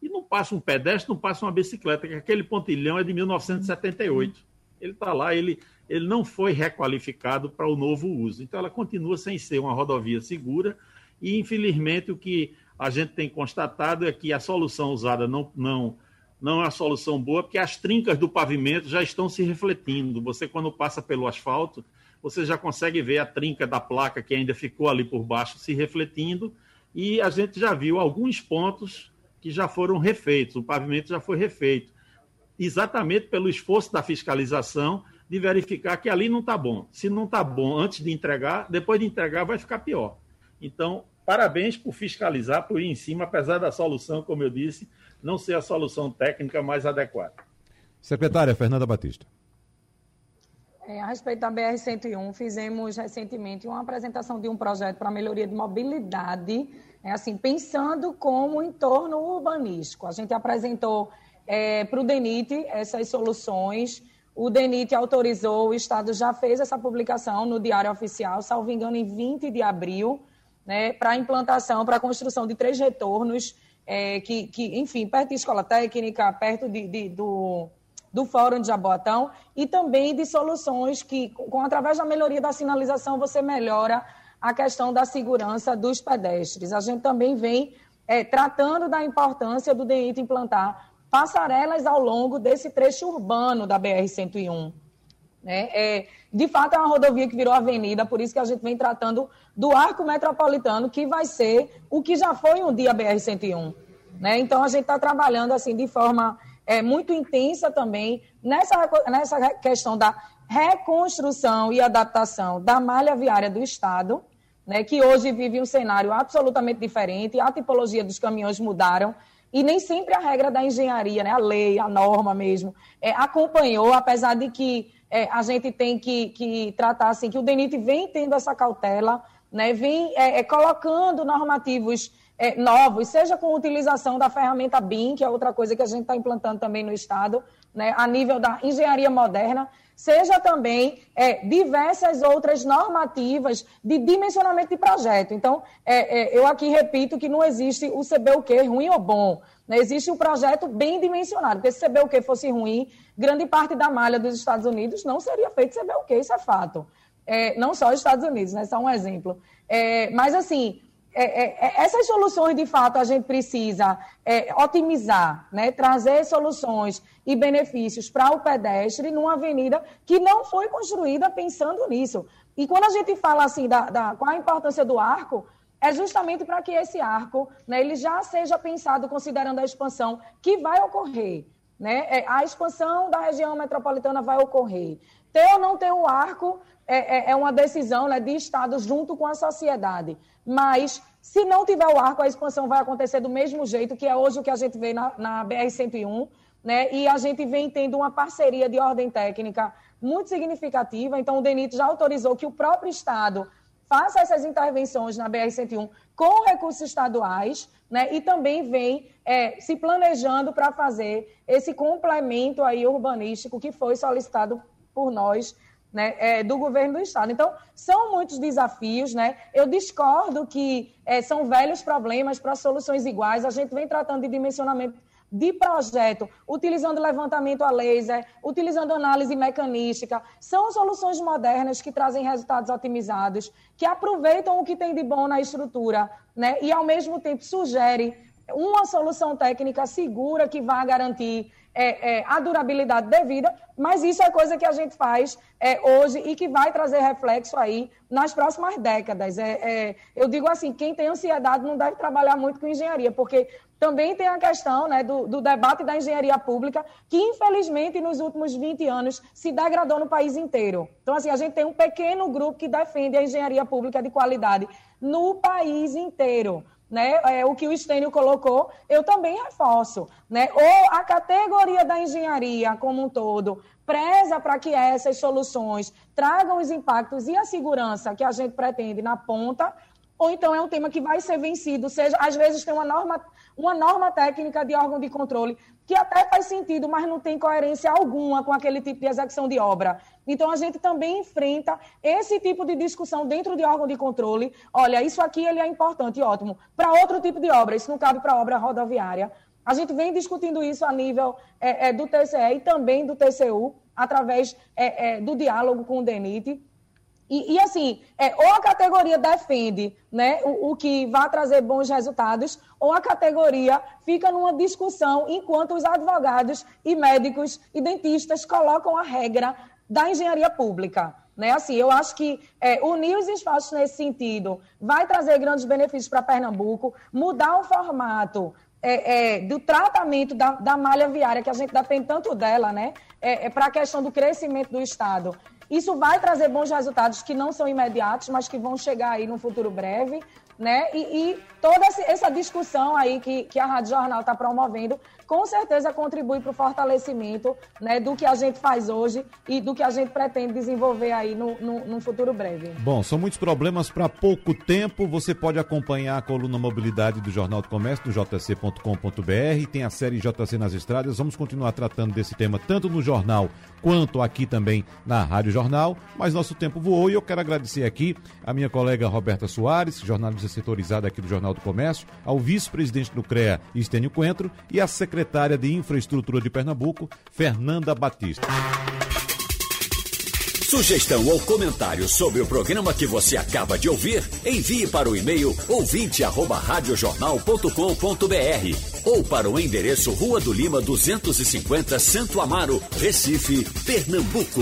D: e não passa um pedestre, não passa uma bicicleta, que aquele pontilhão é de 1978. Ele está lá, ele ele não foi requalificado para o novo uso. Então, ela continua sem ser uma rodovia segura e, infelizmente, o que a gente tem constatado é que a solução usada não, não, não é uma solução boa, porque as trincas do pavimento já estão se refletindo. Você, quando passa pelo asfalto, você já consegue ver a trinca da placa que ainda ficou ali por baixo se refletindo, e a gente já viu alguns pontos que já foram refeitos, o pavimento já foi refeito, exatamente pelo esforço da fiscalização de verificar que ali não está bom. Se não está bom antes de entregar, depois de entregar vai ficar pior. Então, parabéns por fiscalizar, por ir em cima, apesar da solução, como eu disse, não ser a solução técnica mais adequada.
B: Secretária Fernanda Batista.
E: É, a respeito da BR-101, fizemos recentemente uma apresentação de um projeto para melhoria de mobilidade, é, assim, pensando como entorno urbanístico. A gente apresentou é, para o DENIT essas soluções o DENIT autorizou, o Estado já fez essa publicação no Diário Oficial, salvo engano, em 20 de abril, né, para a implantação, para a construção de três retornos, é, que, que, enfim, perto de escola técnica, perto de, de, do, do Fórum de Jaboatão, e também de soluções que, com, através da melhoria da sinalização, você melhora a questão da segurança dos pedestres. A gente também vem é, tratando da importância do DENIT implantar passarelas ao longo desse trecho urbano da BR-101. Né? É, de fato, é uma rodovia que virou avenida, por isso que a gente vem tratando do arco metropolitano, que vai ser o que já foi um dia a BR-101. Né? Então, a gente está trabalhando assim de forma é, muito intensa também nessa, nessa questão da reconstrução e adaptação da malha viária do Estado, né, que hoje vive um cenário absolutamente diferente, a tipologia dos caminhões mudaram, e nem sempre a regra da engenharia, né, a lei, a norma mesmo, é, acompanhou, apesar de que é, a gente tem que, que, tratar assim, que o DENIT vem tendo essa cautela, né, vem é, é colocando normativos é, novos, seja com utilização da ferramenta BIM, que é outra coisa que a gente está implantando também no Estado, né, a nível da engenharia moderna, seja também é, diversas outras normativas de dimensionamento de projeto. Então, é, é, eu aqui repito que não existe o CBUQ ruim ou bom. Né? Existe um projeto bem dimensionado, porque se CBUQ fosse ruim, grande parte da malha dos Estados Unidos não seria feito CBUQ, isso é fato. É, não só os Estados Unidos, né? só um exemplo. É, mas, assim, é, é, é, essas soluções, de fato, a gente precisa é, otimizar, né? trazer soluções e benefícios para o pedestre numa avenida que não foi construída pensando nisso. E quando a gente fala assim da, da qual a importância do arco, é justamente para que esse arco né, ele já seja pensado considerando a expansão que vai ocorrer. Né? É, a expansão da região metropolitana vai ocorrer. Ter ou não ter o arco é, é, é uma decisão né, de Estado junto com a sociedade. Mas, se não tiver o arco, a expansão vai acontecer do mesmo jeito, que é hoje o que a gente vê na, na BR-101, né? e a gente vem tendo uma parceria de ordem técnica muito significativa. Então, o DENIT já autorizou que o próprio Estado faça essas intervenções na BR-101 com recursos estaduais, né? e também vem é, se planejando para fazer esse complemento aí urbanístico que foi solicitado por nós né, é, do governo do Estado. Então, são muitos desafios. Né? Eu discordo que é, são velhos problemas para soluções iguais. A gente vem tratando de dimensionamento de projeto, utilizando levantamento a laser, utilizando análise mecanística. São soluções modernas que trazem resultados otimizados, que aproveitam o que tem de bom na estrutura né? e, ao mesmo tempo, sugerem uma solução técnica segura que vá garantir é, é, a durabilidade devida, mas isso é coisa que a gente faz é, hoje e que vai trazer reflexo aí nas próximas décadas. É, é, eu digo assim, quem tem ansiedade não deve trabalhar muito com engenharia, porque também tem a questão né, do, do, debate da engenharia pública, que infelizmente nos últimos 20 anos se degradou no país inteiro. Então, assim, a gente tem um pequeno grupo que defende a engenharia pública de qualidade no país inteiro né, é, o que o Estênio colocou, eu também reforço. Né? Ou a categoria da engenharia como um todo preza para que essas soluções tragam os impactos e a segurança que a gente pretende na ponta, ou então é um tema que vai ser vencido, seja, às vezes tem uma norma, uma norma técnica de órgão de controle que até faz sentido, mas não tem coerência alguma com aquele tipo de execução de obra. Então, a gente também enfrenta esse tipo de discussão dentro de órgão de controle. Olha, isso aqui ele é importante, ótimo. Para outro tipo de obra, isso não cabe para obra rodoviária. A gente vem discutindo isso a nível é, é, do TCE e também do TCU, através é, é, do diálogo com o DENIT. E, e, assim, é, ou a categoria defende né, o, o, que vai trazer bons resultados, ou a categoria fica numa discussão enquanto os advogados e médicos e dentistas colocam a regra da engenharia pública. Né? Assim, eu acho que é, unir os esforços nesse sentido vai trazer grandes benefícios para Pernambuco, mudar o formato é, é, do tratamento da, da, malha viária, que a gente depende tanto dela, né? É, é para a questão do crescimento do Estado. Isso vai trazer bons resultados que não são imediatos, mas que vão chegar aí no futuro breve né? E, e toda essa discussão aí que, que a Rádio Jornal está promovendo, com certeza contribui para o fortalecimento né, do que a gente faz hoje e do que a gente pretende desenvolver aí no, no, no futuro breve.
B: Bom, são muitos problemas para pouco tempo. Você pode acompanhar a coluna Mobilidade do Jornal do Comércio, do jc.com.br. Tem a série JC nas Estradas. Vamos continuar tratando desse tema tanto no jornal quanto aqui também na Rádio Jornal. Mas nosso tempo voou e eu quero agradecer aqui a minha colega Roberta Soares, jornalista setorizada aqui do Jornal do Comércio, ao vice-presidente do CREA, Estênio Coentro, e à secretária de Infraestrutura de Pernambuco, Fernanda Batista.
A: Sugestão ou comentário sobre o programa que você acaba de ouvir, envie para o e-mail ouvinte@radiojornal.com.br ou para o endereço Rua do Lima 250, Santo Amaro, Recife, Pernambuco.